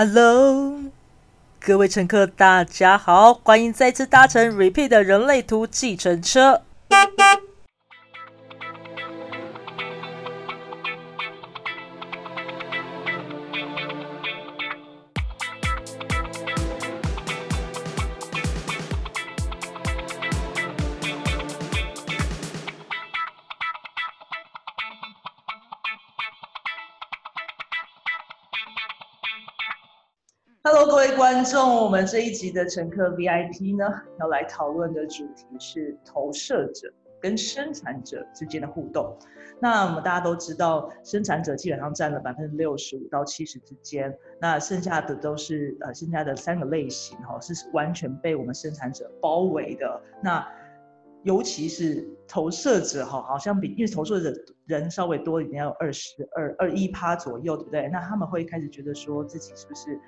Hello，各位乘客，大家好，欢迎再次搭乘 Repeat 的人类图计程车。这一集的乘客 VIP 呢，要来讨论的主题是投射者跟生产者之间的互动。那我们大家都知道，生产者基本上占了百分之六十五到七十之间，那剩下的都是呃，剩下的三个类型哈，是完全被我们生产者包围的。那尤其是投射者哈，好像比因为投射者人稍微多一点，要有二十二二一趴左右，对不对？那他们会开始觉得说自己是不是？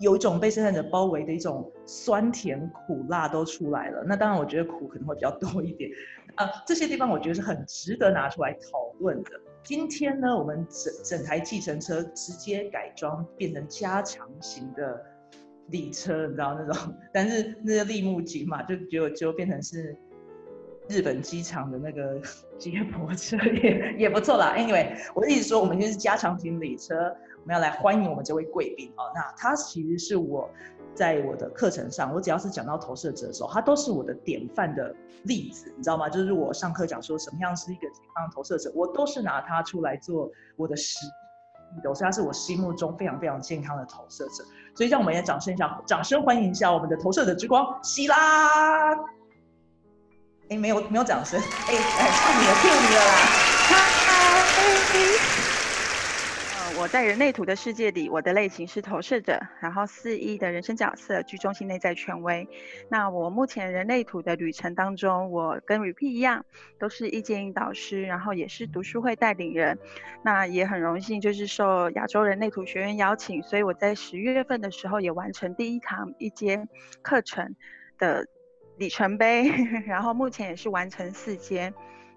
有一种被生产者包围的一种酸甜苦辣都出来了。那当然，我觉得苦可能会比较多一点。啊，这些地方我觉得是很值得拿出来讨论的。今天呢，我们整整台计程车直接改装变成加强型的礼车，你知道那种？但是那个立木吉嘛，就就就变成是日本机场的那个接驳车，也也不错啦。Anyway，我一直说我们就是加强型礼车。我们要来欢迎我们这位贵宾哦！那他其实是我在我的课程上，我只要是讲到投射者的时候，他都是我的典范的例子，你知道吗？就是我上课讲说什么样是一个健康投射者，我都是拿他出来做我的实例的，所以他是我心目中非常非常健康的投射者。所以让我们也掌声一下，掌声欢迎一下我们的投射者之光希拉。哎，没有没有掌声，哎哎，唱你的 Q 你了啦！我在人类图的世界里，我的类型是投射者，然后四一的人生角色居中心内在权威。那我目前人类图的旅程当中，我跟 Repeat 一样，都是意见引导师，然后也是读书会带领人。那也很荣幸，就是受亚洲人类图学院邀请，所以我在十月份的时候也完成第一堂一阶课程的里程碑，然后目前也是完成四阶。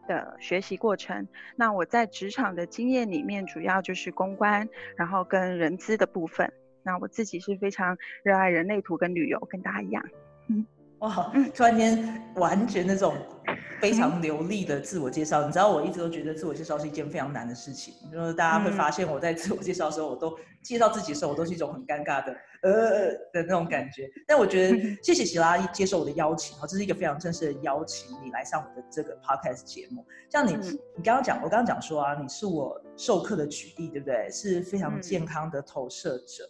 的学习过程，那我在职场的经验里面，主要就是公关，然后跟人资的部分。那我自己是非常热爱人类图跟旅游，跟大家一样。哇，突然间完全那种非常流利的自我介绍，你知道我一直都觉得自我介绍是一件非常难的事情，就是大家会发现我在自我介绍的时候，我都介绍自己的时候，我都是一种很尴尬的呃的那种感觉。但我觉得 谢谢喜拉接受我的邀请，哈，这是一个非常正式的邀请，你来上我的这个 podcast 节目。像你，你刚刚讲，我刚刚讲说啊，你是我授课的举例，对不对？是非常健康的投射者。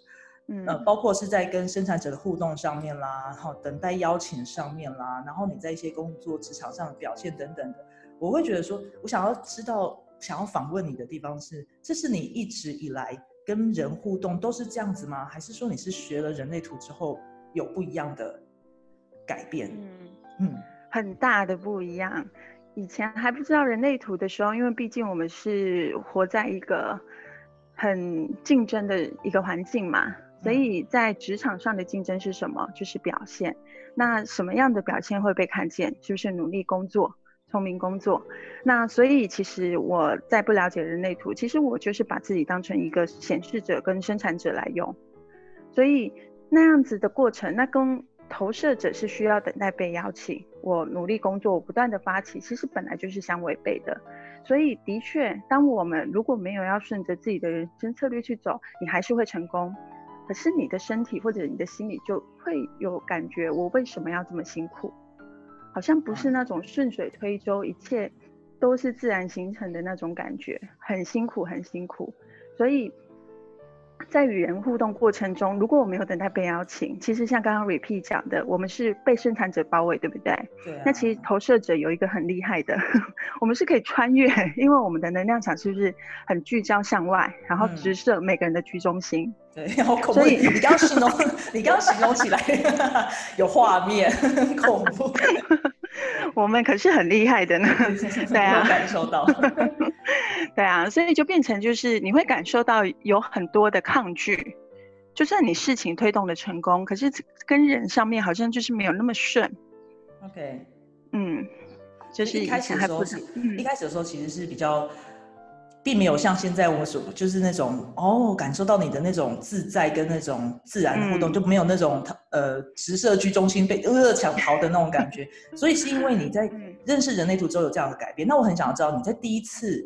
呃，包括是在跟生产者的互动上面啦，然后等待邀请上面啦，然后你在一些工作职场上的表现等等的，我会觉得说，我想要知道，想要访问你的地方是，这是你一直以来跟人互动都是这样子吗？还是说你是学了人类图之后有不一样的改变？嗯嗯，很大的不一样。以前还不知道人类图的时候，因为毕竟我们是活在一个很竞争的一个环境嘛。所以在职场上的竞争是什么？就是表现。那什么样的表现会被看见？就是努力工作、聪明工作。那所以其实我在不了解人类图，其实我就是把自己当成一个显示者跟生产者来用。所以那样子的过程，那跟投射者是需要等待被邀请。我努力工作，我不断的发起，其实本来就是相违背的。所以的确，当我们如果没有要顺着自己的人生策略去走，你还是会成功。可是你的身体或者你的心里就会有感觉，我为什么要这么辛苦？好像不是那种顺水推舟，一切都是自然形成的那种感觉，很辛苦，很辛苦。所以。在与人互动过程中，如果我没有等待被邀请，其实像刚刚 repeat 讲的，我们是被生产者包围，对不对？对。那其实投射者有一个很厉害的，我们是可以穿越，因为我们的能量场是不是很聚焦向外，然后直射每个人的居中心？对，好恐怖。所以你刚刚形容，你刚刚形容起来 有画面，恐怖。我们可是很厉害的呢，对啊，感受到。对啊，所以就变成就是你会感受到有很多的抗拒，就算你事情推动的成功，可是跟人上面好像就是没有那么顺。OK，嗯，就是一开始的时候，一开始的时候其实是比较并没有像现在我们所就是那种哦，感受到你的那种自在跟那种自然的互动，就没有那种呃直射居中心被呃抢逃的那种感觉。所以是因为你在 认识人类图之后有这样的改变。那我很想要知道你在第一次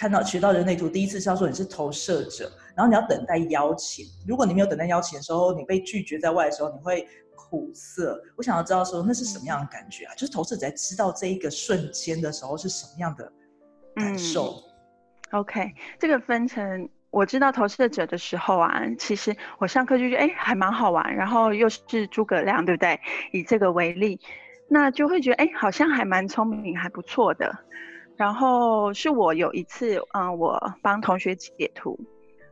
看到学到人类图，第一次是要说你是投射者，然后你要等待邀请。如果你没有等待邀请的时候，你被拒绝在外的时候，你会苦涩。我想要知道说那是什么样的感觉啊？就是投射者在知道这一个瞬间的时候是什么样的感受？OK，这个分成我知道投射者的时候啊，其实我上课就觉得哎还蛮好玩，然后又是诸葛亮，对不对？以这个为例，那就会觉得哎好像还蛮聪明，还不错的。然后是我有一次，嗯，我帮同学解图，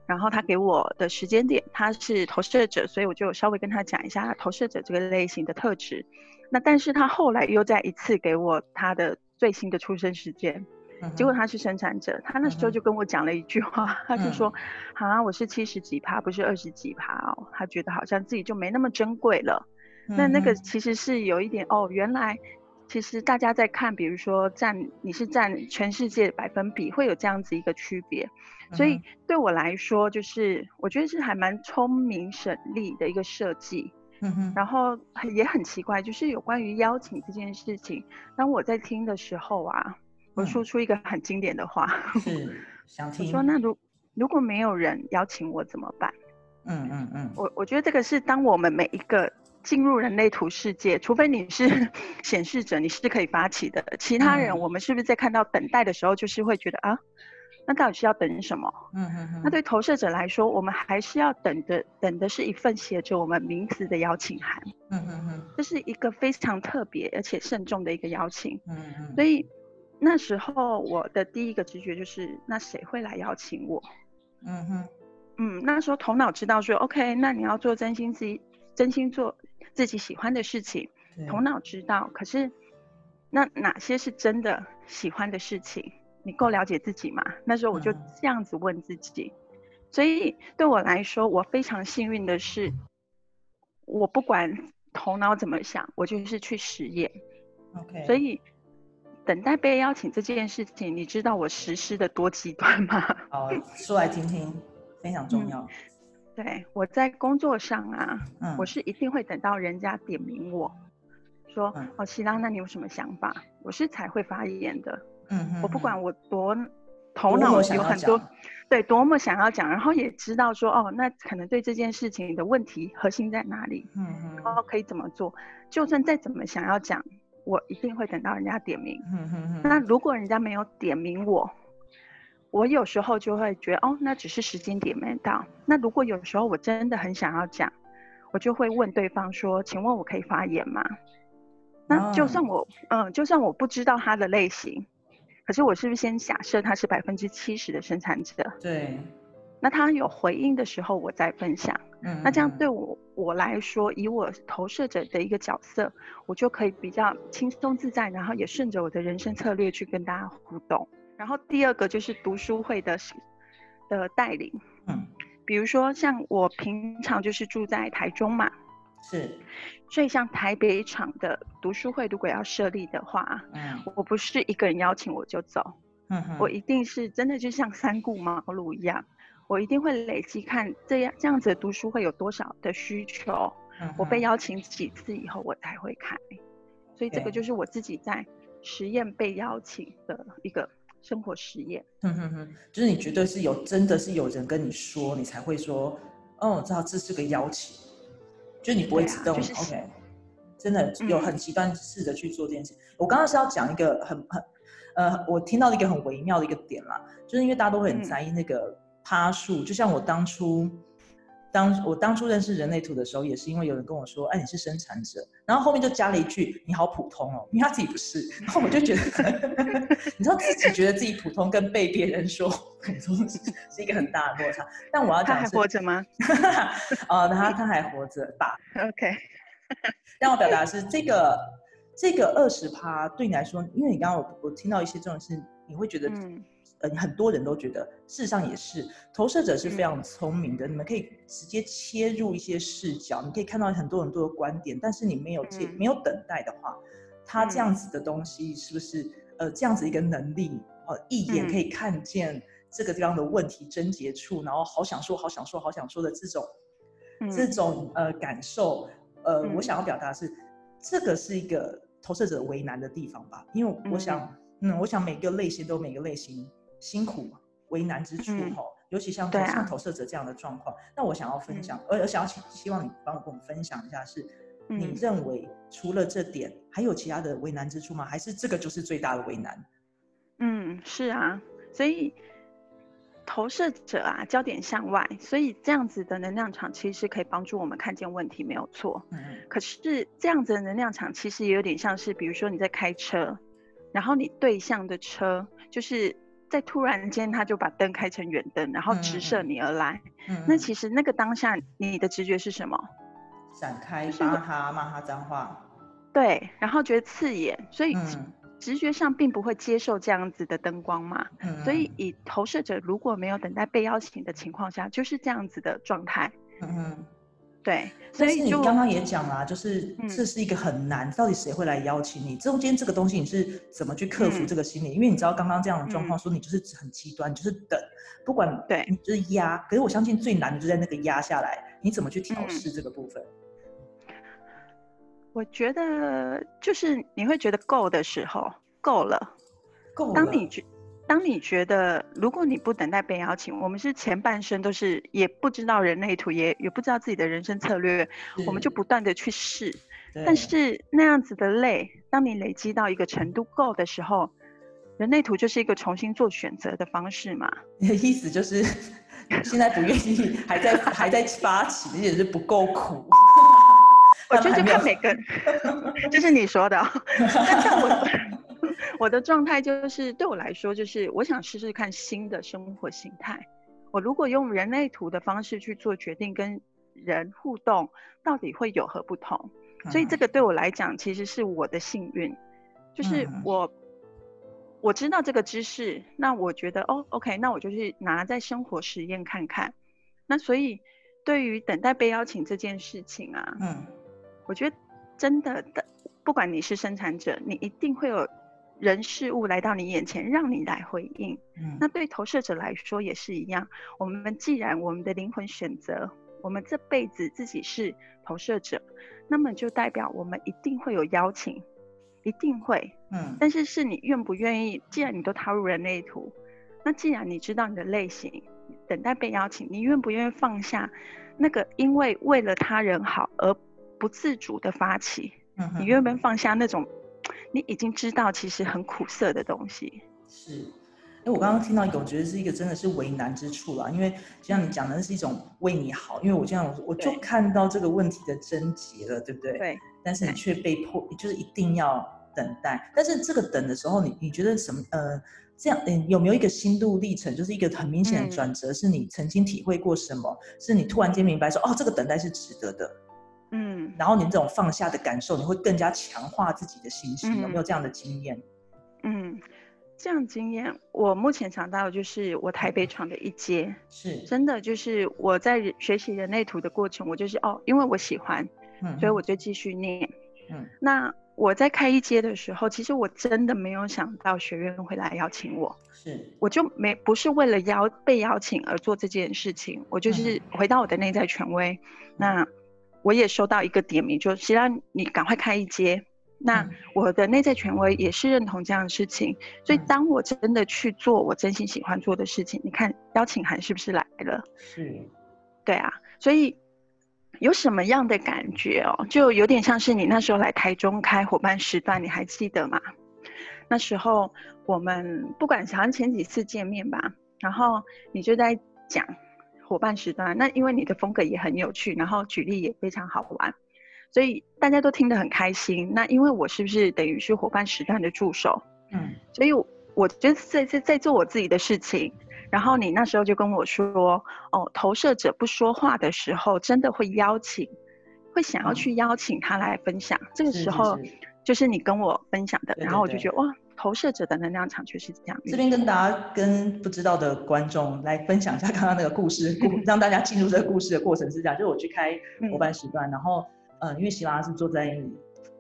然后他给我的时间点他是投射者，所以我就稍微跟他讲一下投射者这个类型的特质。那但是他后来又再一次给我他的最新的出生时间。结果他是生产者，他那时候就跟我讲了一句话，他就说：“啊，我是七十几趴，不是二十几趴哦。”他觉得好像自己就没那么珍贵了。那那个其实是有一点哦，原来其实大家在看，比如说占你是占全世界百分比，会有这样子一个区别。所以对我来说，就是我觉得是还蛮聪明省力的一个设计。嗯哼。然后也很奇怪，就是有关于邀请这件事情，当我在听的时候啊。我说出一个很经典的话，是 想听。我说那如如果没有人邀请我怎么办？嗯嗯嗯。我我觉得这个是当我们每一个进入人类图世界，除非你是 显示者，你是可以发起的。其他人，我们是不是在看到等待的时候，就是会觉得啊，那到底是要等什么？嗯嗯嗯。那对投射者来说，我们还是要等的，等的是一份写着我们名字的邀请函。嗯嗯嗯。这是一个非常特别而且慎重的一个邀请。嗯嗯。所以。那时候我的第一个直觉就是，那谁会来邀请我？嗯哼，嗯，那时候头脑知道说，OK，那你要做真心自己，真心做自己喜欢的事情。头脑知道，可是那哪些是真的喜欢的事情？你够了解自己吗？那时候我就这样子问自己。所以对我来说，我非常幸运的是，我不管头脑怎么想，我就是去实验。OK，所以。等待被邀请这件事情，你知道我实施的多极端吗？好，说来听听，非常重要。对，我在工作上啊，我是一定会等到人家点名我，说哦，希拉，那你有什么想法？我是才会发言的。嗯我不管我多头脑有很多，对，多么想要讲，然后也知道说哦，那可能对这件事情的问题核心在哪里？嗯嗯，然后可以怎么做？就算再怎么想要讲。我一定会等到人家点名。嗯那如果人家没有点名我，我有时候就会觉得哦，那只是时间点没到。那如果有时候我真的很想要讲，我就会问对方说：“请问我可以发言吗？”那就算我嗯，就算我不知道他的类型，可是我是不是先假设他是百分之七十的生产者？对。那他有回应的时候，我再分享。嗯，那这样对我我来说，以我投射者的一个角色，我就可以比较轻松自在，然后也顺着我的人生策略去跟大家互动。然后第二个就是读书会的的带领。嗯，比如说像我平常就是住在台中嘛，是，所以像台北场的读书会，如果要设立的话，嗯，我不是一个人邀请我就走，嗯，我一定是真的就像三顾茅庐一样。我一定会累积看这样这样子的读书会有多少的需求，我被邀请几次以后我才会开，所以这个就是我自己在实验被邀请的一个生活实验。哼哼哼，就是你绝对是有真的是有人跟你说，你才会说，哦，我知道这是个邀请，就你不会自动 OK，真的有很极端试着去做这件事。我刚刚是要讲一个很很呃，我听到一个很微妙的一个点啦，就是因为大家都会很在意那个。趴数就像我当初，当我当初认识人类图的时候，也是因为有人跟我说：“哎，你是生产者。”然后后面就加了一句：“你好普通哦。”因为他自己不是。然后我就觉得，你知道自己觉得自己普通，跟被别人说普通是是一个很大的落差。但我要讲，他还活着吗？哦，他他还活着吧？OK。让我表达是这个这个二十趴对你来说，因为你刚刚我我听到一些这种事，你会觉得。呃，很多人都觉得，事实上也是，投射者是非常聪明的。你们可以直接切入一些视角，你可以看到很多很多的观点。但是你没有接，没有等待的话，他这样子的东西是不是？呃，这样子一个能力，呃，一眼可以看见这个地方的问题症结处，然后好想说、好想说、好想说的这种这嗯种呃感受，呃，我嗯想要表达的是，这个是一个投射者为难的地方吧，因为我想，嗯，我想每个类型都有每个类型辛苦为难之处嗯哈、尤其像对啊像投射者这样的状况，那我想要分享，而、而想要希希望你帮我跟我们分享一下是。你嗯认为除了这点，还有其他的为难之处吗？还是这个就是最大的为难？嗯，是啊，所以投射者啊，焦点向外，所以这样子的能量场其实可以帮助我们看见问题，没有错。嗯可是这样子的能量场其实也有点像是，比如说你在开车，然后你对向的车就是在突然间他就把灯开成远灯，然后直射你而来。嗯那其实那个当下你的直觉是什么？闪开，就是他，骂他脏话。对，然后觉得刺眼，所以嗯直觉上并不会接受这样子的灯光嘛。嗯，所以以投射者如果没有等待被邀请的情况下，就是这样子的状态。嗯嗯。对，所但是以你刚刚也讲啦，就是嗯这是一个很难，到底谁会来邀请你？中间这个东西你是怎么去克服嗯这个心理？因为你知道刚刚这样的状况，嗯说你就是很极端，你就是等，不管对你就是压。可是我相信最难的就在那个压下来，你怎么去调嗯试这个部分？我觉得就是你会觉得够的时候，够了。够了。当你觉当你觉得，如果你不等待被邀请，我们是前半生都是也不知道人类图，也也不知道自己的人生策略，我们就不断的去试。但是那样子的累，当你累积到一个程度够的时候，人类图就是一个重新做选择的方式嘛。你 的意思就是现在不愿意，还在还在发起，也是不够苦。我觉得就看每个人，这是你说的哦。但像我，我的状态就是对我来说，就是我想试试看新的生活形态。我如果用人类图的方式去做决定，跟人互动，到底会有何不同？所以这个个对我来讲，其实是我的幸运，就是嗯我我知道这个知识，那我觉得哦，OK，那我就去拿在生活实验看看。那所以对于等待被邀请这件事情啊，嗯我觉得真的的，不管你是生产者，你一定会有人事物来到你眼前，让你来回应。嗯那对投射者来说也是一样。我们既然我们的灵魂选择，我们这辈子自己是投射者，那么就代表我们一定会有邀请，一定会。嗯但是是你愿不愿意？既然你都踏入人类图，那既然你知道你的类型，等待被邀请，你愿不愿意放下那个因为为了他人好而不自主的发起？嗯你愿不愿意放下那种你已经知道其实很苦涩的东西？是，哎我刚刚听到一个，我觉得是一个真的是为难之处啦。因为就像你讲的，那是一种为你好，因为我这样我就看到这个问题的症结了，对不对？。对，但是你却被迫，就是一定要等待。但是这个等的时候，你你觉得什么？呃，这样，嗯，有没有一个心路历程，就是一个很明显的嗯转折？是你曾经体会过什么？是你突然间明白说，哦，这个等待是值得的。嗯，然后你这种放下的感受，你会更加强化自己的信心。有没有嗯这样的经验？嗯，这样经验，我目前想到的就是我台北闯的一阶，是，真的就是我在人学习人类图的过程，我就是哦，因为我喜欢，嗯所以我就继续念。嗯那我在开一阶的时候，其实我真的没有想到学院会来邀请我，是，我就没不是为了邀被邀请而做这件事情，我就是回到我的内在权威。那我也收到一个点名，就希望你赶快开一阶。那嗯我的内在权威也是认同这样的事情，所以嗯当我真的去做我真心喜欢做的事情，你看邀请函是不是来了？是，对啊，所以有什么样的感觉哦？就有点像是你那时候来台中开伙伴时段，你还记得吗？那时候我们不管好像前几次见面吧，然后你就在讲伙伴时段，那因为你的风格也很有趣，然后举例也非常好玩，所以大家都听得很开心。那因为我是不是等于是伙伴时段的助手？嗯所以我觉得在在在做我自己的事情。然后你那时候就跟我说，哦，投射者不说话的时候，真的会邀请，会想要嗯去邀请他来分享。这个是是时候是就是你跟我分享的，对对对然后我就觉得哇，投射者的能量场就是这样。这边跟大家跟不知道的观众来分享一下刚刚那个故事，故让大家进入这个故事的过程是这样，就是我去开嗯伙伴时段，然后呃，因为希拉是坐在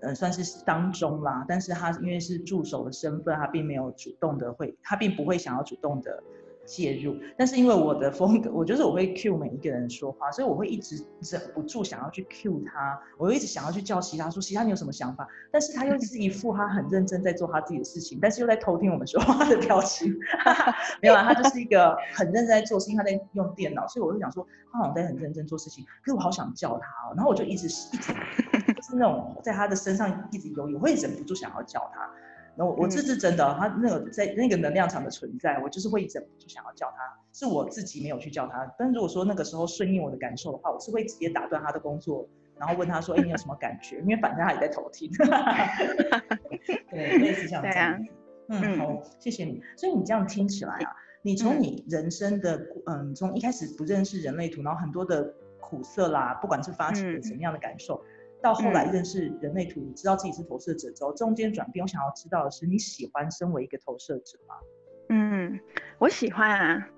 呃算是当中啦，但是他因为是助手的身份，他并没有主动的会，他并不会想要主动的介入。但是因为我的风格，我就是我会 cue 每一个人说话，所以我会一直忍不住想要去 cue 他，我会一直想要去叫其他说，其他你有什么想法？但是他又是一副他很认真在做他自己的事情，但是又在偷听我们说话的表情。没有啊，他就是一个很认真在做，事情他在用电脑，所以我就想说，他好像在很认真做事情，可是我好想叫他哦，然后我就一直一直就是那种在他的身上一直游我会忍不住想要叫他。那我我这是真的，他那个在那个能量场的存在，我就是会忍不住想要叫他，是我自己没有去叫他。但如果说那个时候顺应我的感受的话，我是会直接打断他的工作，然后问他说：“哎，你有什么感觉？”因为反正他也在偷听。对，类似像这样。嗯，好，谢谢你。所以你这样听起来啊，你从你人生的嗯，从一开始不认识人类图，然后很多的苦涩啦，不管是发起了什么样的感受。到后来认识人类图，知道自己是投射者之后，中间转变，我想要知道的是，你喜欢身为一个投射者吗？嗯，我喜欢啊，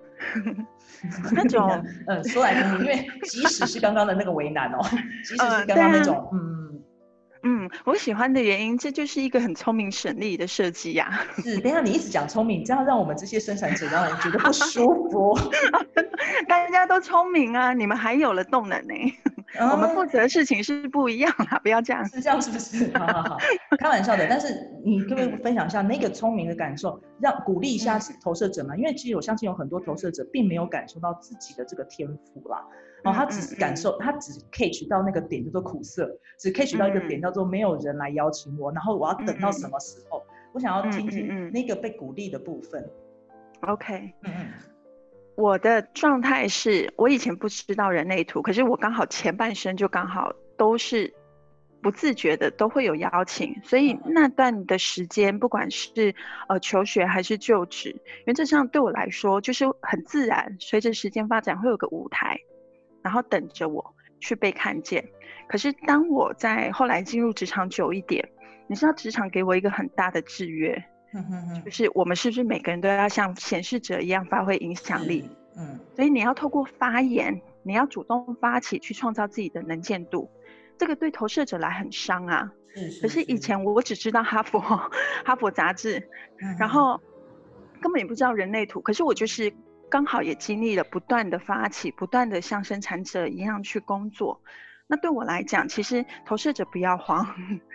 那种，嗯，说来听听，因为即使是刚刚的那个为难哦，即使是刚刚那种，嗯。嗯，我喜欢的原因，这就是一个很聪明省力的设计呀。是，等下你一直讲聪明，这样让我们这些生产者让人觉得不舒服。大家都聪明啊，你们还有了动能呢。我们负责的事情是不一样啦，不要这样。是这样是不是？好好好，开玩笑的。但是 你可不可以分享一下那个聪明的感受，让鼓励一下投射者嘛？因为其实我相信有很多投射者并没有感受到自己的这个天赋啦。哦，他只是感受，他只 catch 到那个点叫做苦涩，只 catch 到一个点叫做没有人来邀请我，然后我要等到什么时候？我想要听听那个被鼓励的部分。OK，嗯嗯，我的状态是我以前不知道人类图，可是我刚好前半生就刚好都是不自觉的都会有邀请，所以那段的时间，不管是呃求学还是就职，原则上对我来说就是很自然，随着时间发展会有个舞台。然后等着我去被看见。可是当我在后来进入职场久一点，你知道职场给我一个很大的制约，就是我们是不是每个人都要像显示者一样发挥影响力？嗯，所以你要透过发言，你要主动发起去创造自己的能见度。这个对投射者来很伤啊。可是以前我只知道哈佛哈佛杂志，然后根本也不知道人类图。可是我就是。刚好也经历了不断的发起，不断的像生产者一样去工作。那对我来讲，其实投射者不要慌。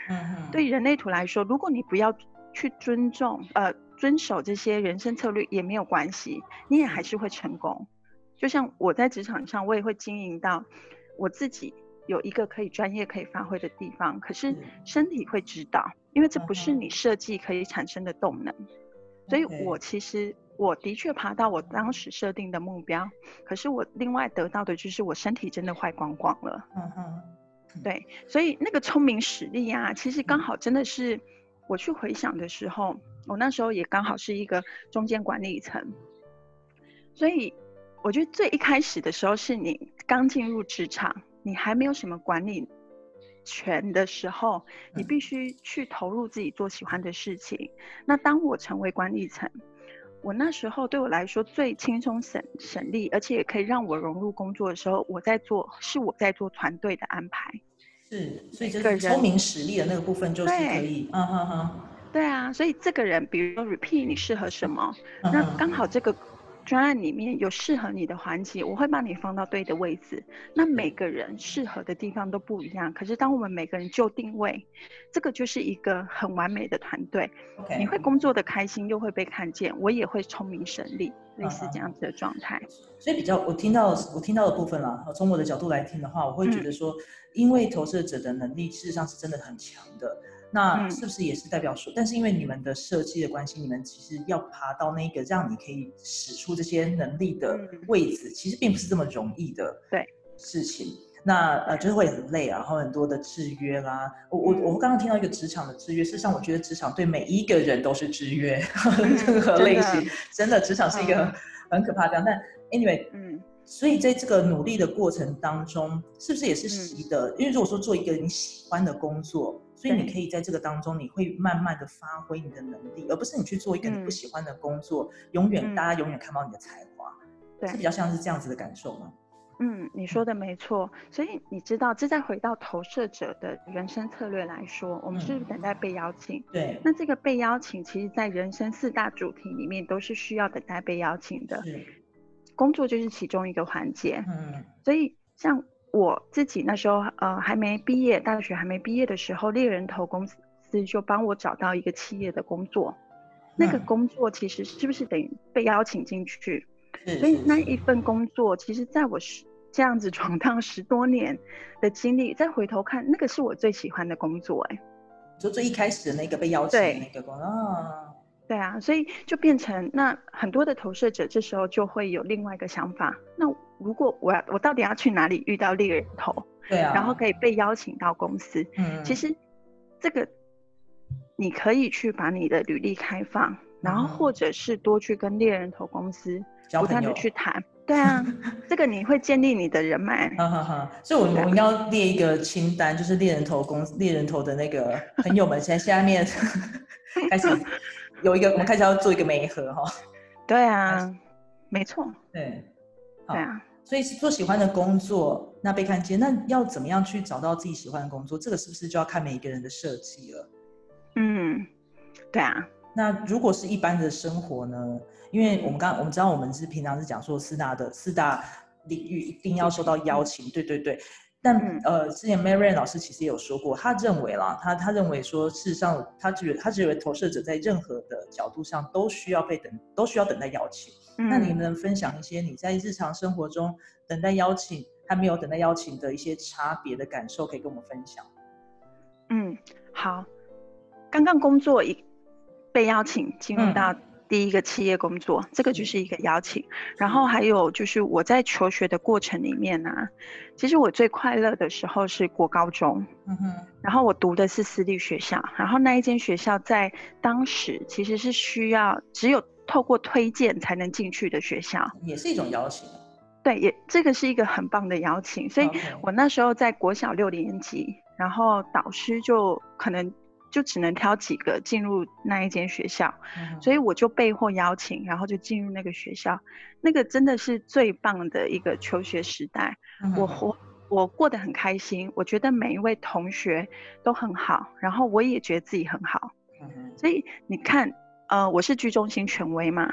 嗯对人类图来说，如果你不要去尊重、呃遵守这些人生策略，也没有关系，你也还是会成功。就像我在职场上，我也会经营到我自己有一个可以专业可以发挥的地方。可是身体会知道，因为这不是你设计可以产生的动能。所以我其实。我的确爬到我当时设定的目标，可是我另外得到的就是我身体真的坏光光了。嗯哼，对，所以那个聪明实力啊，其实刚好真的是我去回想的时候，我那时候也刚好是一个中间管理层，所以我觉得最一开始的时候是你刚进入职场，你还没有什么管理权的时候，你必须去投入自己做喜欢的事情。那当我成为管理层。我那时候对我来说最轻松省省力，而且也可以让我融入工作的时候，我在做是我在做团队的安排，是，所以就是聪明实力的那个部分就是可以，嗯哼哼，对啊，所以这个人，比如说 repeat，你适合什么？那刚好这个。专案里面有适合你的环节，我会把你放到对的位置。那每个人适合的地方都不一样，可是当我们每个人就定位，这个就是一个很完美的团队。你会工作的开心，又会被看见，我也会聪明省力，类似这样子的状态。所以比较我听到我听到的部分啦，从我的角度来听的话，我会觉得说，因为投射者的能力事实上是真的很强的。那是不是也是代表说，但是因为你们的设计的关系，你们其实要爬到那个让你可以使出这些能力的位置，其实并不是这么容易的对事情。那呃，就是会很累啊，然后很多的制约啦。我我我刚刚听到一个职场的制约，事实上我觉得职场对每一个人都是制约，任何类型，真的职场是一个很可怕的。但 anyway，嗯，所以在这个努力的过程当中，是不是也是习得？因为如果说做一个你喜欢的工作。所以你可以在这个当中，你会慢慢的发挥你的能力，而不是你去做一个你不喜欢的工作，永远大家永远看不到你的才华，是比较像是这样子的感受吗？嗯，你说的没错。所以你知道，这再回到投射者的人生策略来说，我们是等待被邀请。对。那这个被邀请，其实在人生四大主题里面都是需要等待被邀请的。工作就是其中一个环节。嗯。所以像我自己那时候，呃，还没毕业，大学还没毕业的时候，猎人头公司就帮我找到一个企业的工作。那个工作其实是不是等于被邀请进去？所以那一份工作，其实在我十这样子闯荡十多年的经历，再回头看，那个是我最喜欢的工作。哎，就最一开始的那个被邀请的那个工作。对啊，所以就变成那很多的投射者，这时候就会有另外一个想法。那如果我要，我到底要去哪里遇到猎人头？对啊，然后可以被邀请到公司。嗯，其实这个你可以去把你的履历开放，然后或者是多去跟猎人头公司。不断的去谈，对啊，这个你会建立你的人脉。哈哈哈，所以我们要列一个清单，就是猎人头公猎人头的那个朋友们，现在下面 开始有一个，我们开始要做一个媒合哈。对啊，没错。对，对啊，所以是做喜欢的工作，那被看见，那要怎么样去找到自己喜欢的工作？这个是不是就要看每一个人的设计了？嗯，对啊。那如果是一般的生活呢？因为我们刚我们知道我们是平常是讲说四大的四大领域一定要受到邀请，对对对。但呃，之前 Marian 老师其实也有说过，他认为啦，他他认为说，事实上他觉得他认为投射者在任何的角度上都需要被等，都需要等待邀请。那你能分享一些你在日常生活中等待邀请还没有等待邀请的一些差别的感受，可以跟我们分享？嗯，好。刚刚工作一。被邀请进入到第一个企业工作，这个就是一个邀请。然后还有就是我在求学的过程里面呢，其实我最快乐的时候是国高中。嗯哼。然后我读的是私立学校，然后那一间学校在当时其实是需要只有透过推荐才能进去的学校，也是一种邀请。对，也这个是一个很棒的邀请。所以我那时候在国小六年级，然后导师就可能。就只能挑几个进入那一间学校，所以我就被迫邀请，然后就进入那个学校。那个真的是最棒的一个求学时代，我活我过得很开心。我觉得每一位同学都很好，然后我也觉得自己很好。所以你看，呃，我是居中心权威嘛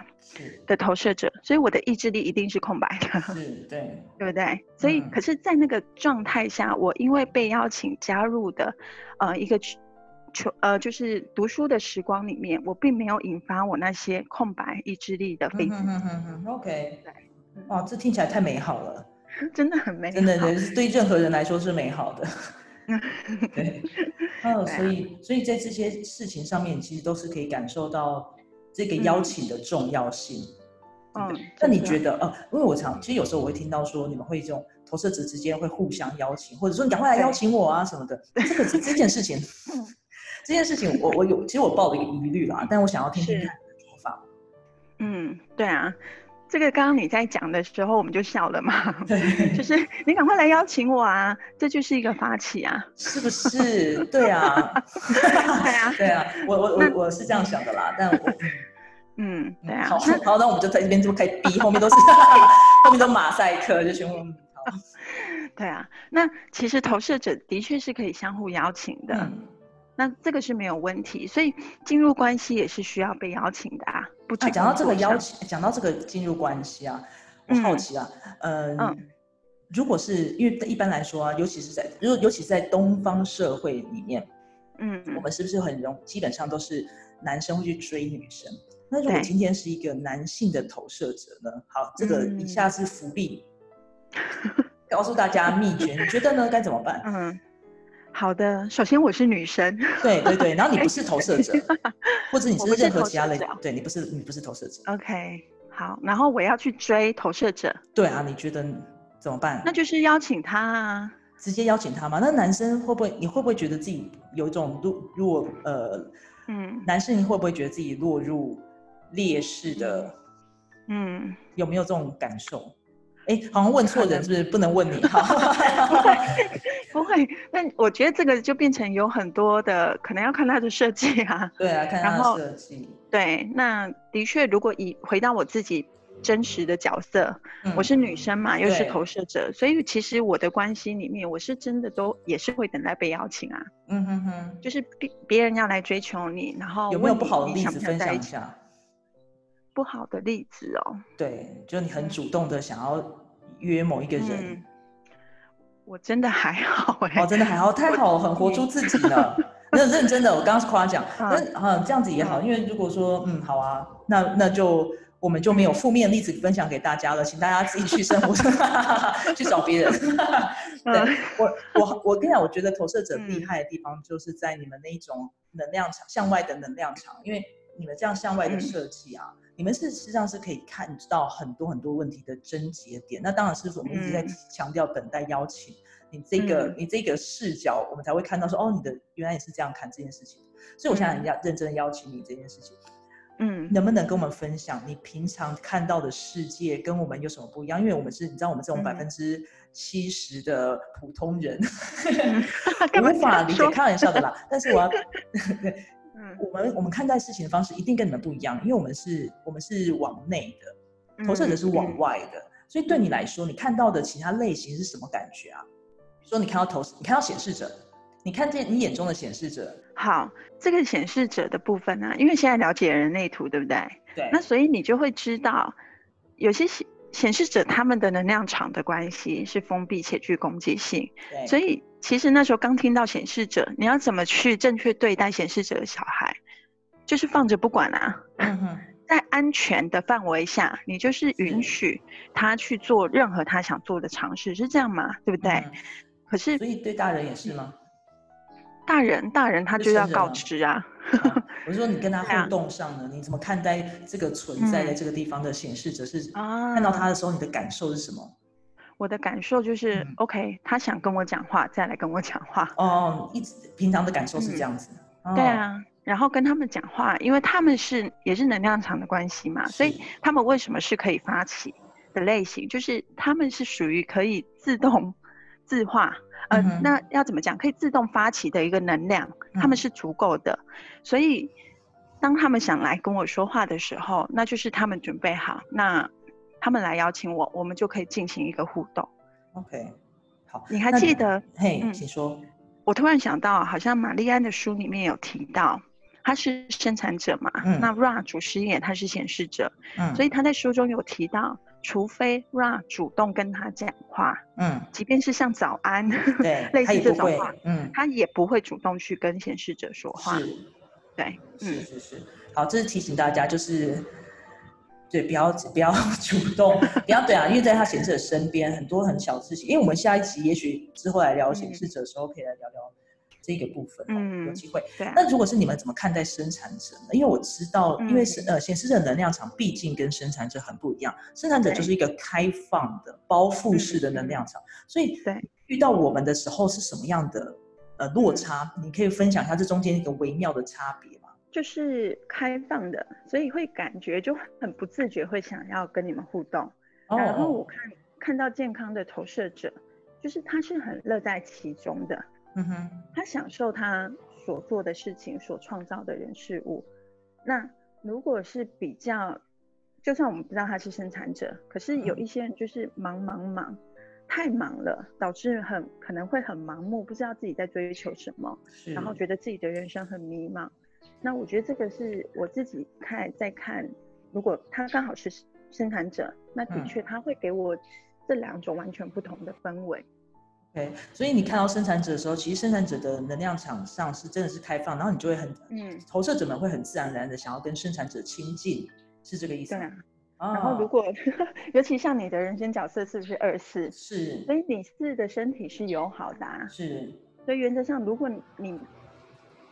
的投射者，所以我的意志力一定是空白的。是，对，对不对？所以，可是，在那个状态下，我因为被邀请加入的，呃，一个。求呃，就是读书的时光里面，我并没有引发我那些空白意志力的飞嗯嗯 OK，对，哇，这听起来太美好了，真的很美，真的对，对任何人来说是美好的。对，哦，所以所以在这些事情上面，其实都是可以感受到这个邀请的重要性。嗯，那你觉得呃，因为我常其实有时候我会听到说，你们会这种投射者之间会互相邀请，或者说你赶快来邀请我啊什么的，这个这件事情。这件事情，我我有，其实我抱了一个疑虑啦，但我想要听听看你的说法。嗯，对啊，这个刚刚你在讲的时候，我们就笑了嘛。对，就是你赶快来邀请我啊，这就是一个发起啊，是不是？对啊，对啊，对啊，我我我我是这样想的啦，但我嗯，对啊，好，好，那我们就在这边就开始逼，后面都是 后面都马赛克，就全部好。对啊，那其实投射者的确是可以相互邀请的。那这个是没有问题，所以进入关系也是需要被邀请的啊。不讲到这个邀请，讲到这个进入关系啊，我好奇啊，嗯，如果是因为一般来说啊，尤其是在如果尤其是在东方社会里面，嗯，我们是不是很容基本上都是男生会去追女生？那如果今天是一个男性的投射者呢？好，这个以下是伏笔，告诉大家秘诀，你觉得呢？该怎么办？嗯。好的，首先我是女生，对对对，然后你不是投射者，或者你是任何其他类，对你不是你不是投射者。OK，好，然后我要去追投射者，对啊，你觉得怎么办？那就是邀请他啊，直接邀请他嘛？那男生会不会，你会不会觉得自己有一种落落呃，嗯，男生会不会觉得自己落入劣势的？嗯，有没有这种感受？哎，好像问错人是不是？不能问你哈。不会，那我觉得这个就变成有很多的，可能要看他的设计啊。对啊，看他的设计。对，那的确，如果以回到我自己真实的角色，嗯我是女生嘛，又是投射者，所以其实我的关系里面，我是真的都也是会等待被邀请啊，嗯哼哼，就是别别人要来追求你，然后有没有不好的例子分不想在一起？享一下？不好的例子哦，对，就你很主动的想要约某一个人，嗯，我真的还好哎、哦，真的还好，太好了，很活出自己了。那认真的，我刚刚是夸奖，那啊这样子也好，因为如果说嗯好啊，那那就我们就没有负面例子分享给大家了，请大家自己去生活 去找别人。我我我跟你讲，我觉得投射者厉嗯害的地方就是在你们那一种能量场向外的能量场，因为你们这样向外的嗯设计啊，你们是实际上是可以看到很多很多问题的症结点。那当然是我们一直在嗯强调等待邀请。你这个、嗯你这个视角，我们才会看到说，哦，你的原来也是这样看这件事情。所以我现在很要认真的邀请你这件事情，嗯能不能跟我们分享你平常看到的世界跟我们有什么不一样？因为我们是，你知道我们这种嗯百分之七十的普通人，无法理解，开玩笑的啦。但是我要 嗯。我们我们看待事情的方式一定跟你们不一样，因为我们是我们是往内的，投射者是往嗯。外的，所以对你来说，你看到的其他类型是什么感觉啊？比如说你看到投，你看到显示者，你看见你眼中的显示者，好，这个显示者的部分呢、因为现在了解人类图，对不对？对，那所以你就会知道，有些显显示者他们的能量场的关系是封闭且具攻击性，对，所以其实那时候刚听到显示者，你要怎么去正确对待显示者的小孩，就是放着不管啊。嗯，在安全的范围下，你就是允许他去做任何他想做的尝试，是这样吗？对不对？嗯可是所以对大人也是吗？大人，大人他就就要告知啊。啊我是说你跟他互动上呢，你怎么看待这个存在在这个地方的显示者？是啊看到他的时候，你的感受是什么？我的感受就是、嗯 o k 他想跟我讲话，再来跟我讲话。哦，一直平常的感受是这样子。哦对，啊，然后跟他们讲话，因为他们是也是能量场的关系嘛，所以他们为什么是可以发起的类型，就是他们是属于可以自动自化，呃，嗯那要怎么讲？可以自动发起的一个能量，他们嗯是足够的，所以当他们想来跟我说话的时候，那就是他们准备好，那他们来邀请我，我们就可以进行一个互动。OK，好，你还那记得？嘿，嗯请说。我突然想到，好像玛丽安的书里面有提到，他是生产者嘛，嗯那 Ra 主师爷他是显示者，嗯，所以他在书中有提到，除非 Ra 主动跟他讲话，嗯，即便是像早安，对，类似这种话，嗯，他也不会主动去跟显示者说话。是对，是嗯，是是，好，这是提醒大家，就是对，不要 不要主动，不要对啊，因为在他显示者身边很多很小的事情，因为我们下一集也许之后来聊显示者的时候，可以来聊聊这个部分，嗯，有嗯机会。对啊，那如果是你们怎么看待生产者呢？因为我知道，因为是嗯呃显示者能量场毕竟跟生产者很不一样，生产者就是一个开放的包覆式的能嗯量场，所以对遇到我们的时候是什么样的呃落嗯差？你可以分享一下这中间一个微妙的差别吗？就是开放的，所以会感觉就很不自觉会想要跟你们互动。哦然后我哦，看看到健康的投射者，就是他是很乐在其中的。嗯哼，他享受他所做的事情，所创造的人事物。那如果是比较，就算我们不知道他是生产者，可是有嗯一些人就是忙忙忙，太忙了，导致很可能会很盲目，不知道自己在追求什么，然后觉得自己的人生很迷茫。那我觉得这个是我自己看在看，如果他刚好是生产者，那的嗯确他会给我这两种完全不同的氛围。OK，所以你看到生产者的时候，其实生产者的能量场上是真的是开放，然后你就会很，嗯，投射者们会很自然而然的想要跟生产者亲近，是这个意思吗？对然后如果，尤其像你的人生角色是不是二四？是所以你四的身体是友好的、啊，是所以原则上，如果你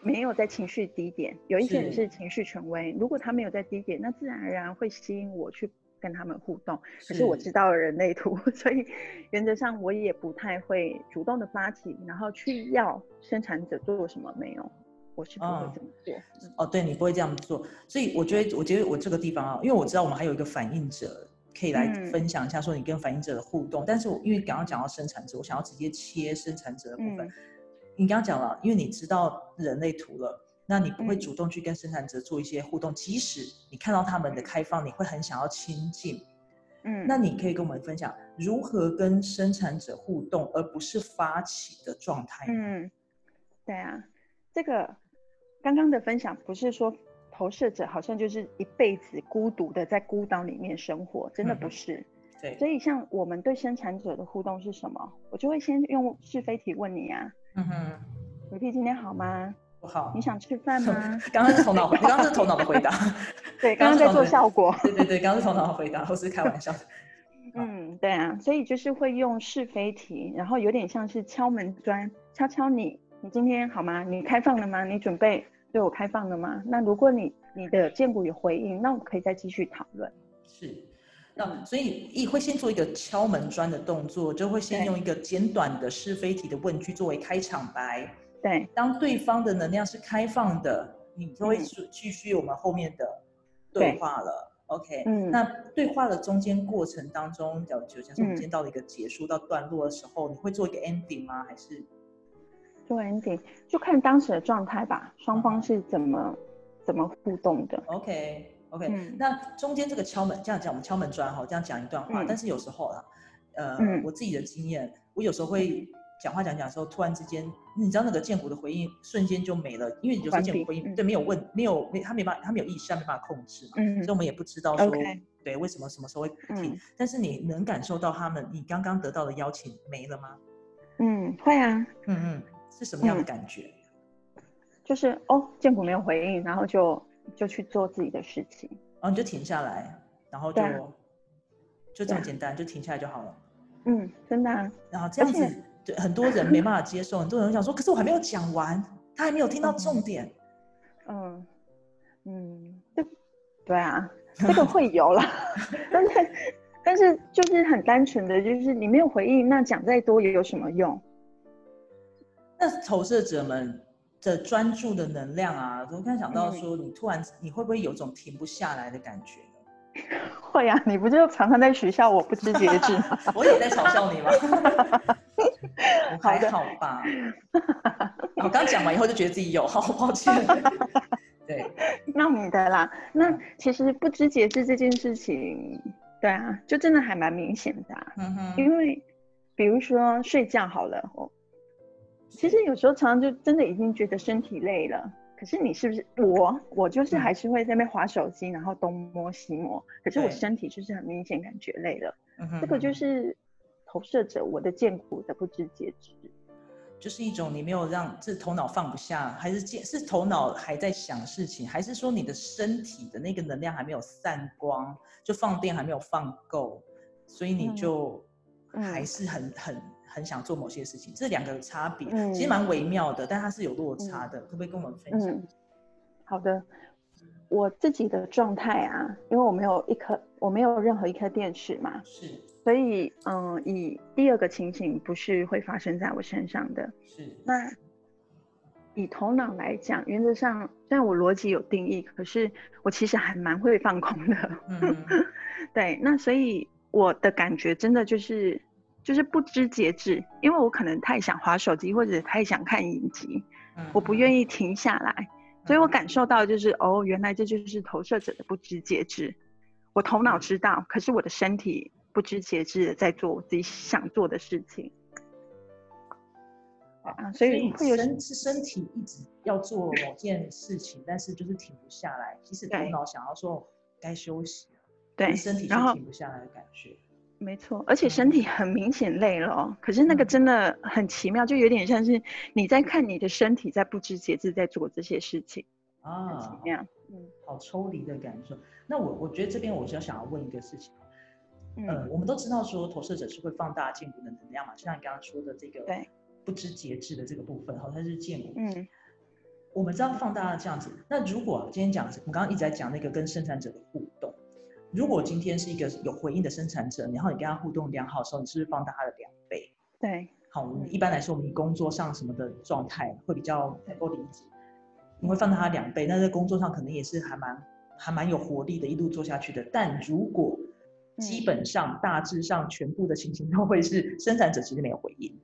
没有在情绪低点，有一些人是是情绪权威，如果他没有在低点，那自然而然会吸引我去跟他们互动。可是我知道了人类图，所以原则上我也不太会主动的发起，然后去要生产者做什么没有，我是不会哦这么做。嗯哦，对你不会这样做，所以我觉得，我觉得我这个地方啊，因为我知道我们还有一个反应者。可以来嗯分享一下，说你跟反应者的互动。但是我因为刚刚讲到生产者，我想要直接切生产者的部分。嗯你刚刚讲了，因为你知道人类图了，那你不会嗯主动去跟生产者做一些互动，即使你看到他们的开放，你会很想要亲近，嗯，那你可以跟我们分享如何跟生产者互动，而不是发起的状态。嗯，对啊，这个刚刚的分享不是说投射者好像就是一辈子孤独的在孤岛里面生活，真的不是。对，所以像我们对生产者的互动是什么？我就会先用是非题问你啊。嗯哼，维 P 今天好吗？不好。你想吃饭吗？刚刚是头脑，你 刚刚是头脑的回答。对，刚刚在做效果。对对对，刚刚是头脑的回答，我是开玩笑的。嗯，对啊，所以就是会用是非题，然后有点像是敲门砖，敲敲你，你今天好吗？你开放了吗？你准备对我开放了吗？那如果你你的荐股有回应，那我可以再继续讨论。是。那所以你会先做一个敲门砖的动作，就会先用一个简短的是非题的问句作为开场白。对，当对方的能量是开放的，你就会继续我们后面的对话了。OK，嗯，那对话的中间过程当中，就就假设我们今天到了一个结束到段落的时候，你会做一个 ending 吗？还是做 ending 就看当时的状态吧，双方是怎么怎么互动的。OK。OK，那中间这个敲门这样讲，我们敲门砖哈，这样讲一段话。但是有时候啊，呃，我自己的经验，我有时候会讲话讲讲的时候，突然之间，你知道那个建股的回应瞬间就没了，因为有时候建股回应对没有问，没有没他没办法，他没有意识，他没办法控制嘛，所以我们也不知道说对为什么什么时候会停。但是你能感受到他们，你刚刚得到的邀请没了吗？嗯，会啊。嗯嗯，是什么样的感觉？就是哦，建股没有回应，然后就。就去做自己的事情，然后你就停下来，然后就就这么简单，就停下来就好了。嗯，真的。然后这样子，对很多人没办法接受，很多人想说，可是我还没有讲完，他还没有听到重点。嗯嗯，对对啊，这个会有了，但是但是就是很单纯的就是你没有回应，那讲再多也有什么用？那投射者们。的专注的能量啊，我刚想到说，你突然你会不会有种停不下来的感觉呢？会啊，你不就常常在学校我不知节制吗？我也在嘲笑你吗？还好吧。我刚讲完以后就觉得自己有，好抱歉。对，那你的啦。那其实不知节制这件事情，对啊，就真的还蛮明显的。嗯哼。因为比如说睡觉好了。其实有时候常常就真的已经觉得身体累了，可是你是不是我？我就是还是会在那边划手机，然后东摸西摸，可是我身体就是很明显感觉累了。这个就是投射者我的见骨的不知节制，就是一种你没有让这头脑放不下，还是见是头脑还在想事情，还是说你的身体的那个能量还没有散光，就放电还没有放够，所以你就还是很很。很想做某些事情，这两个差别其实蛮微妙的，但它是有落差的，可不可以跟我们分享？好的，我自己的状态啊，因为我没有一颗，我没有任何一颗电池嘛，是，所以嗯，以第二个情形不是会发生在我身上的，是。那以头脑来讲，原则上虽然我逻辑有定义，可是我其实还蛮会放空的，嗯，对，那所以我的感觉真的就是。就是不知节制，因为我可能太想划手机或者太想看影集，我不愿意停下来，所以我感受到就是哦，原来这就是投射者的不知节制。我头脑知道，可是我的身体不知节制的在做我自己想做的事情。啊，所以会有身是身体一直要做某件事情，但是就是停不下来。即使头脑想要说该休息，对，身体是停不下来的感觉。没错，而且身体很明显累了，可是那个真的很奇妙，就有点像是你在看你的身体在不知节制在做这些事情啊，很奇妙，嗯，好抽离的感受。那我我觉得这边我就想要问一个事情，嗯，我们都知道说投射者是会放大建股的能量嘛，就像你刚刚说的这个对不知节制的这个部分，好像是建股，嗯，我们知道放大这样子。那如果今天讲，我们刚刚一直在讲那个跟生产者的互动。如果今天是一个有回应的生产者，然后你跟他互动良好的时候，你是不是放大他的两倍？对，好，我们一般来说，我们工作上什么的状态会比较能够理解，你会放大他两倍，那在工作上可能也是还蛮还蛮有活力的，一路做下去的。但如果基本上大致上全部的情形都会是生产者其实没有回应，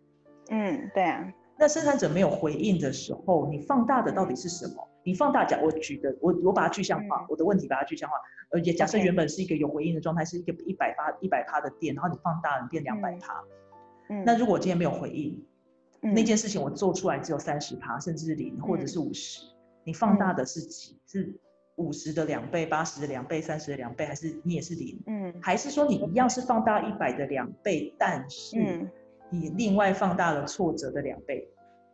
嗯，对啊，那生产者没有回应的时候，你放大的到底是什么？你放大讲，我举的，我我把它具象化，我的问题把它具象化。呃，也假设原本是一个有回应的状态，是一个一百八一百趴的电，然后你放大了你变两百嗯趴。嗯，那如果我今天没有回应，嗯那件事情我做出来只有三十趴，甚至是零或者是五十，你放大的是几？是五十的两倍、八十的两倍、三十的两倍，还是你也是零？嗯还是说你一样是放大一百的两倍，但是嗯你另外放大了挫折的两倍？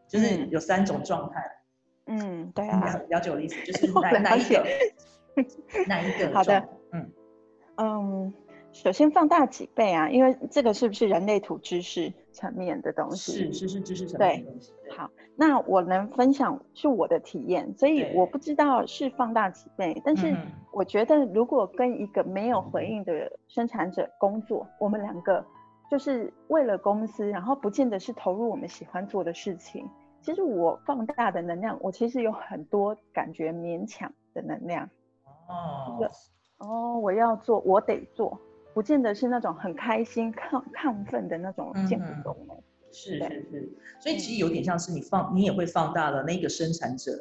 就是嗯有三种状态，嗯，对你啊，了了解我的意思？就是 哪哪一解个？哪一个？好的，嗯，嗯，首先放大几倍啊？因为这个是不是人类图知识层面的东西？是是是知识层对面的东西。对好，那我能分享是我的体验，所以我不知道是放大几倍，但是我觉得如果跟一个没有回应的生产者工作，我们两个就是为了公司，然后不见得是投入我们喜欢做的事情。其实我放大的能量，我其实有很多感觉勉强的能量。哦，哦，我要做，我得做，不见得是那种很开心、亢亢奋的那种。是是是，所以其实有点像是你放，你也会放大了那个生产者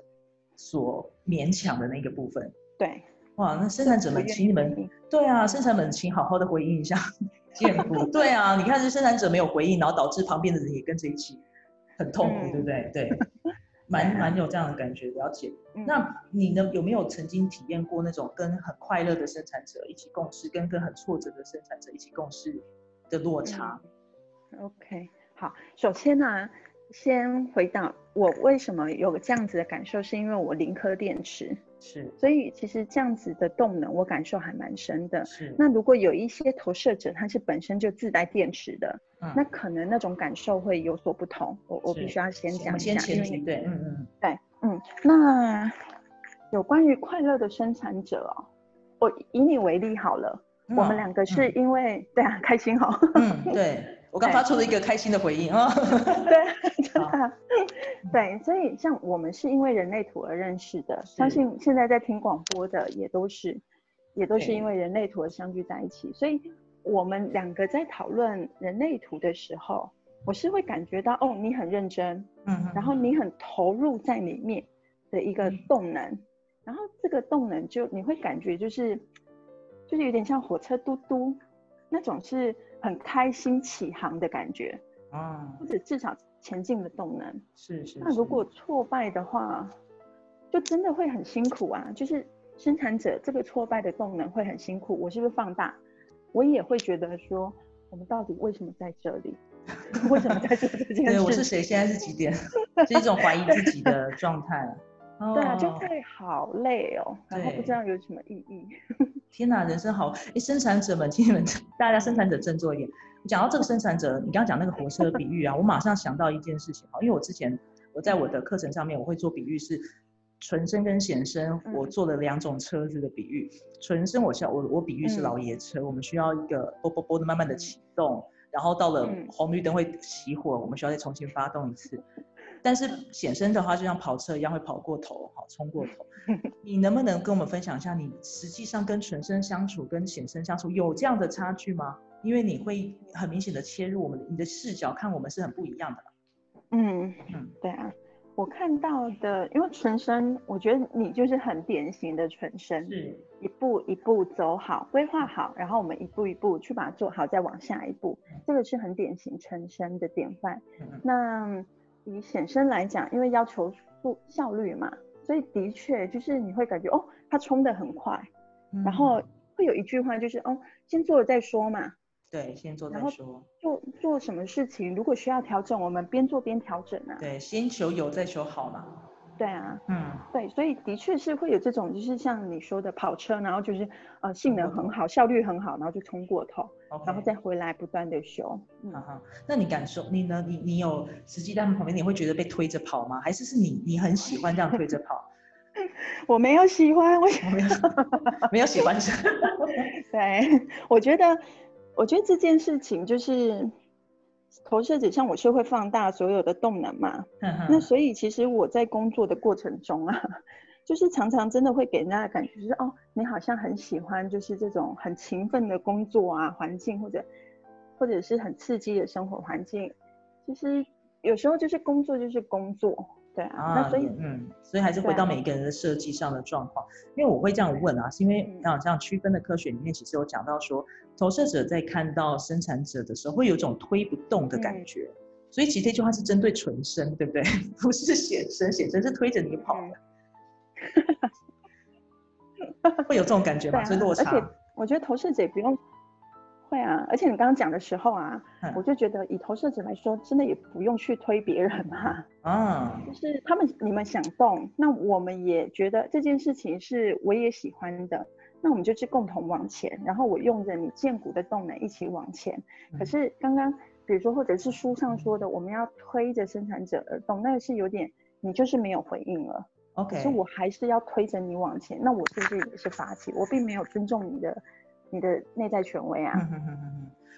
所勉强的那个部分。对，哇，那生产者们，请你们对啊，生产们请好好的回应一下 健夫。对啊，你看这生产者没有回应，然后导致旁边的人也跟着一起很痛苦，嗯对不对？对，蛮蛮有这样的感觉，了解。嗯那你呢？有没有曾经体验过那种跟很快乐的生产者一起共事，跟跟很挫折的生产者一起共事的落差？OK，好，首先呢，先回答我为什么有这样子的感受，是因为我零颗电池，是所以其实这样子的动能我感受还蛮深的。是，那如果有一些投射者，他是本身就自带电池的，嗯那可能那种感受会有所不同。我我必须要先讲一下，先前提，对，嗯嗯，对，嗯，那有关于快乐的生产者哦，我以你为例好了，嗯我们两个是因为、对啊，开心哈、嗯，嗯对 我刚发出了一个开心的回应啊，对，真的。啊，对，所以像我们是因为人类图而认识的，相信现在在听广播的也都是，也都是因为人类图而相聚在一起，所以我们两个在讨论人类图的时候，我是会感觉到哦，你很认真，嗯嗯，然后你很投入在里面的一个嗯。动能，然后这个动能就你会感觉就是就是有点像火车嘟嘟那种是很开心起航的感觉，啊，或者至少前进的动能。是是，那如果挫败的话，就真的会很辛苦啊，就是生产者这个挫败的动能会很辛苦。我是不是放大？我也会觉得说，我们到底为什么在这里？为什么在做这件事？对我是谁？现在是几点？是一种怀疑自己的状态。对啊，就哦会好累哦，然后不知道有什么意义。天哪，人生好！哎，生产者们，请你们大家生产者振作一点。讲到这个生产者，你刚刚讲那个火车 比喻啊，我马上想到一件事情哈，因为我之前我在我的课程上面我会做比喻是纯生跟显生，我嗯做了两种车子的比喻。纯生我需要我我比喻是嗯老爷车，我们需要一个啵啵啵的慢慢的嗯启动，然后到了嗯红绿灯会熄火，我们需要再重新发动一次。但是显身的话，就像跑车一样会跑过头，好冲过头。你能不能跟我们分享一下，你实际上跟纯生相处、跟显身相处有这样的差距吗？因为你会很明显的切入我们的你的视角，看我们是很不一样的。嗯嗯，对啊，我看到的，因为纯生，我觉得你就是很典型的纯生，是，一步一步走好，规划好，然后我们一步一步去把它做好，再往下一步，这个是很典型纯生的典范。那以显生来讲，因为要求速效率嘛，所以的确就是你会感觉哦，它冲的很快，嗯然后会有一句话就是哦，先做了再说嘛。对，先做再说。做做什么事情，如果需要调整，我们边做边调整啊。对，先求有再求好嘛。对啊，嗯，对，所以的确是会有这种，就是像你说的跑车，然后就是呃性能很好，效率很好，然后就冲过头，然后再回来不断的修。嗯哈哈，那你感受你呢？你你有实际在他们旁边，你会觉得被推着跑吗？还是是你你很喜欢这样推着跑？我没有喜欢，我我没有没有喜欢是？对，我觉得，我觉得这件事情就是投射者，像我是会放大所有的动能嘛，那所以其实我在工作的过程中啊，就是常常真的会给人家的感觉就是哦，你好像很喜欢就是这种很勤奋的工作啊环境，或者或者是很刺激的生活环境。其实有时候就是工作就是工作，对啊，那所以嗯，所以还是回到每一个人的设计上的状况。因为我会这样问啊，是因为好像区分的科学里面其实有讲到说，投射者在看到生产者的时候会有一种推不动的感觉，所以其实这句话是针对纯生，对不对？不是显生，显生是推着你跑的。会有这种感觉吧？所以落差。而且我觉得投射者也不用会啊，而且你刚刚讲的时候啊，我就觉得以投射者来说，真的也不用去推别人嘛。啊，就是他们你们想动，那我们也觉得这件事情是我也喜欢的，那我们就去共同往前，然后我用着你建股的动能一起往前。可是刚刚比如说或者是书上说的，我们要推着生产者而动，那个是有点你就是没有回应了。OK，可是我还是要推着你往前，那我是不是也是发起？我并没有尊重你的你的内在权威啊。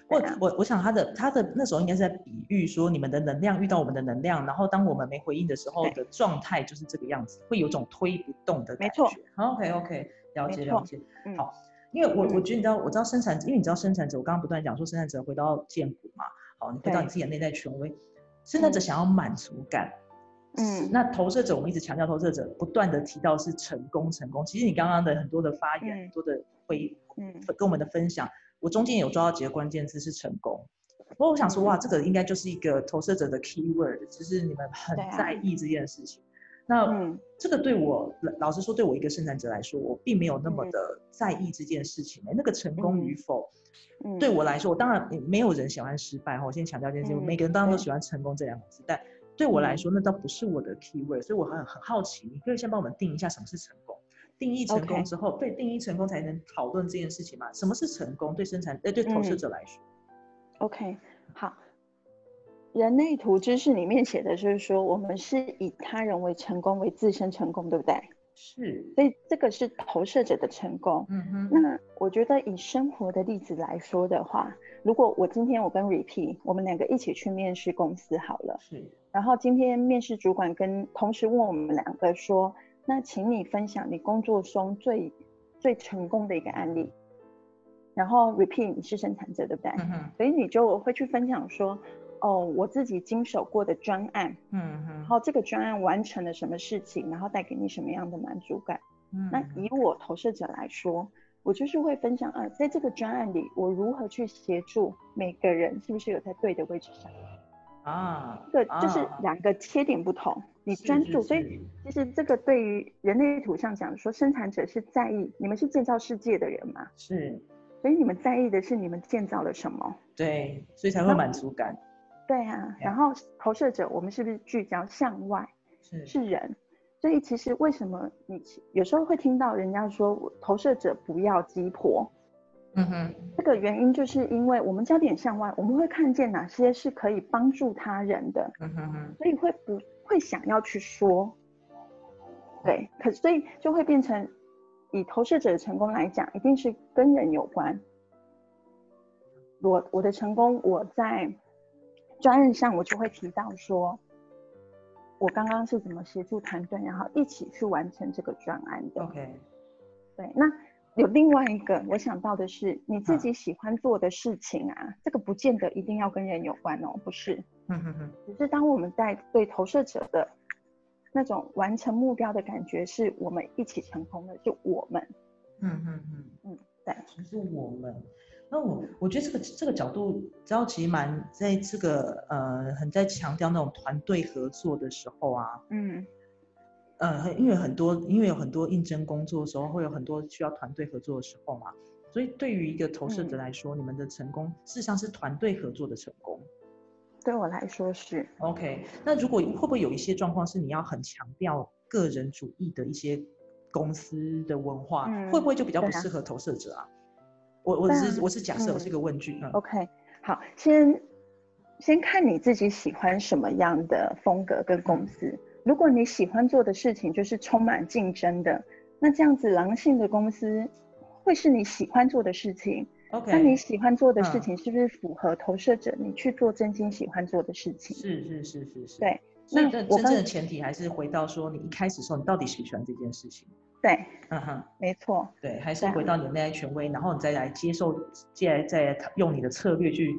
我我我想他的他的那时候应该是在比喻说，你们的能量遇到我们的能量，然后当我们没回应的时候的状态就是这个样子，会有种推不动的感觉。没错。OK OK，了解了解。好，因为我我觉得你知道，我知道生产，因为你知道生产者，我刚刚不断讲说生产者回到建骨嘛，好，你回到你自己的内在权威，生产者想要满足感。嗯，那投射者，我们一直强调投射者不断的提到是成功，成功。其实你刚刚的很多的发言，很多的会，嗯，跟我们的分享，我中间有抓到几个关键字是成功。不过我想说，哇，这个应该就是一个投射者的 key word，就是你们很在意这件事情。那这个对我，老实说，对我一个生产者来说，我并没有那么的在意这件事情。那个成功与否，对我来说，我当然没有人喜欢失败哈。我先强调一件事情，每个人当然都喜欢成功这两个字，但。对我来说，那倒不是我的 key word，所以我很很好奇，你可以先帮我们定一下什么是成功。定义成功之后，对定义成功才能讨论这件事情嘛？什么是成功？对生产，呃，对投射者来说。OK，好。人类图知识里面写的就是说，我们是以他人为成功，为自身成功，对不对？是。所以这个是投射者的成功。嗯哼。那我觉得以生活的例子来说的话，如果我今天我跟 Repeat，我们两个一起去面试公司好了。是。然后今天面试主管跟同时问我们两个说，那请你分享你工作中最最成功的一个案例。然后 repeat 你是生产者对不对？嗯。所以你就会去分享说，哦，我自己经手过的专案，嗯哼。然后这个专案完成了什么事情，然后带给你什么样的满足感？嗯。那以我投射者来说，我就是会分享啊，在这个专案里，我如何去协助每个人，是不是有在对的位置上？啊，这个就是两个切点不同，你专注，所以其实这个对于人类图上讲说，生产者是在意你们是建造世界的人嘛？是，所以你们在意的是你们建造了什么？对，所以才会满足感。对啊，然后投射者，我们是不是聚焦向外？是，是人，所以其实为什么你有时候会听到人家说投射者不要鸡婆？嗯哼，这个原因就是因为我们焦点向外，我们会看见哪些是可以帮助他人的，嗯哼哼，所以会不会想要去说？对，可所以就会变成以投射者的成功来讲，一定是跟人有关。我我的成功，我在专案上我就会提到说，我刚刚是怎么协助团队，然后一起去完成这个专案的。OK，对，那。有另外一个我想到的是，你自己喜欢做的事情啊，这个不见得一定要跟人有关哦，不是？嗯哼哼。只是当我们在对投射者的那种完成目标的感觉，是我们一起成功的，就我们。嗯嗯嗯嗯，对，是我们。那我我觉得这个这个角度，只要其实蛮在这个呃很在强调那种团队合作的时候啊，嗯。呃，因为很多，因为有很多应征工作的时候，会有很多需要团队合作的时候嘛，所以对于一个投射者来说，你们的成功事实上是团队合作的成功。对我来说是。OK，那如果会不会有一些状况是你要很强调个人主义的一些公司的文化，会不会就比较不适合投射者啊？我我是我是假设，我是一个问句。OK，好，先先看你自己喜欢什么样的风格跟公司。如果你喜欢做的事情就是充满竞争的，那这样子狼性的公司会是你喜欢做的事情。OK，那你喜欢做的事情是不是符合投射者你去做真心喜欢做的事情？是是是是是。对，那真正的前提还是回到说你一开始说你到底喜不喜欢这件事情？对，嗯哼，没错。对，还是回到你的内在权威，然后你再来接受，再来再用你的策略去。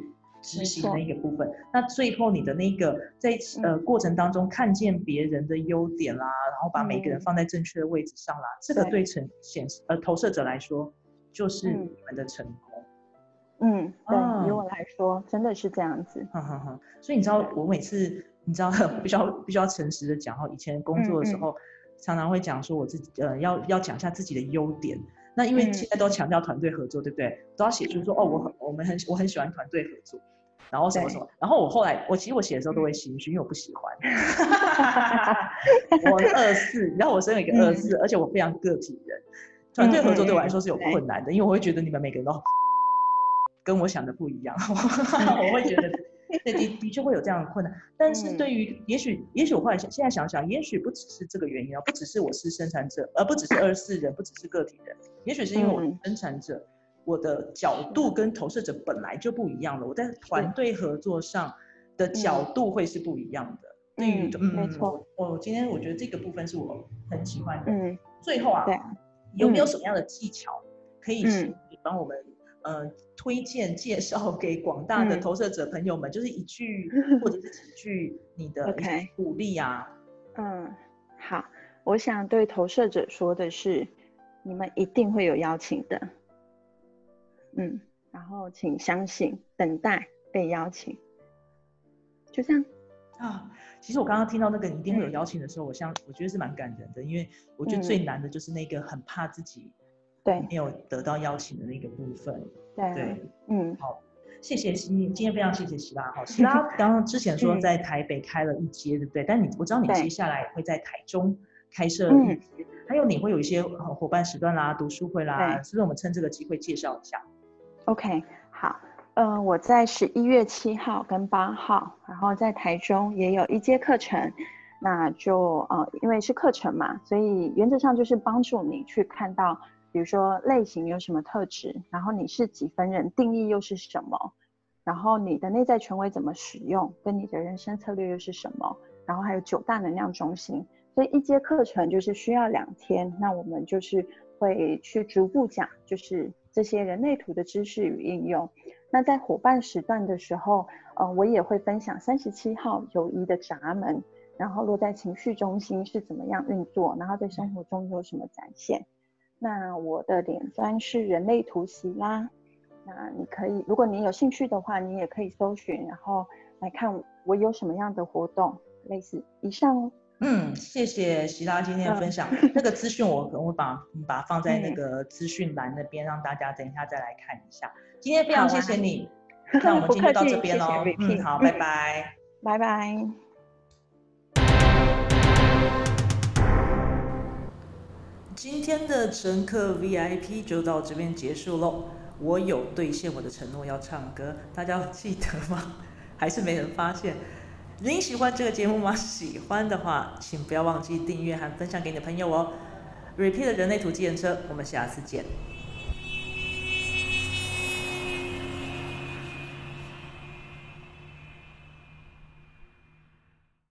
执行的一个部分。那最后你的那个在呃过程当中看见别人的优点啦，然后把每个人放在正确的位置上啦，这个对呈显示呃投射者来说就是你们的成功。嗯，对，以我来说真的是这样子。哈哈哈。所以你知道我每次你知道 必须要必须要诚实的讲哈，以前工作的时候常常会讲说我自己呃要要讲一下自己的优点。那因为现在都强调团队合作，对不对？都要写出说哦，我很我们很我很喜欢团队合作，然后什么什么。然后我后来我其实我写的时候都会心虚，因为我不喜欢。我二四，然后我身为一个二四，而且我非常个体人，团队合作对我来说是有困难的，因为我会觉得你们每个人都跟我想的不一样，我会觉得。对的的确会有这样的困难，但是对于也许也许我后来现现在想想，也许不只是这个原因啊，不只是我是生产者，而不只是二十四人，不只是个体人，也许是因为我是生产者，我的角度跟投射者本来就不一样了，我在团队合作上的角度会是不一样的。对于嗯，没错，我今天我觉得这个部分是我很喜欢的。嗯，最后啊，有没有什么样的技巧可以请你帮我们？呃，推荐介绍给广大的投射者朋友们，就是一句 或者是几句你的鼓励啊。嗯，好，我想对投射者说的是，你们一定会有邀请的。嗯，然后请相信，等待被邀请，就这样。啊，其实我刚刚听到那个你一定会有邀请的时候，我相我觉得是蛮感人的，因为我觉得最难的就是那个很怕自己。对，没有得到邀请的那个部分。对，嗯，好，谢谢希，今天非常谢谢希拉。哈，希拉刚刚之前说在台北开了一阶，对不对？但你我知道你接下来会在台中开设还有你会有一些伙伴时段啦、读书会啦，是不是？我们趁这个机会介绍一下。OK，好，呃，我在十一月七号跟八号，然后在台中也有一阶课程，那就呃，因为是课程嘛，所以原则上就是帮助你去看到。比如说类型有什么特质，然后你是几分人，定义又是什么，然后你的内在权威怎么使用，跟你的人生策略又是什么，然后还有九大能量中心，所以一节课程就是需要两天，那我们就是会去逐步讲，就是这些人类图的知识与应用。那在伙伴时段的时候，呃，我也会分享三十七号友谊的闸门，然后落在情绪中心是怎么样运作，然后在生活中有什么展现。那我的脸砖是人类图席啦，那你可以，如果你有兴趣的话，你也可以搜寻，然后来看我有什么样的活动，类似以上。嗯，谢谢席拉今天的分享，那个资讯我可能会把把它放在那个资讯栏那边，让大家等一下再来看一下。今天非常谢谢你，那我们今天到这边喽，嗯，好，拜拜，拜拜。今天的乘客 VIP 就到这边结束喽。我有兑现我的承诺要唱歌，大家记得吗？还是没人发现？您喜欢这个节目吗？喜欢的话，请不要忘记订阅和分享给你的朋友哦。Repeat 人类图计程车，我们下次见。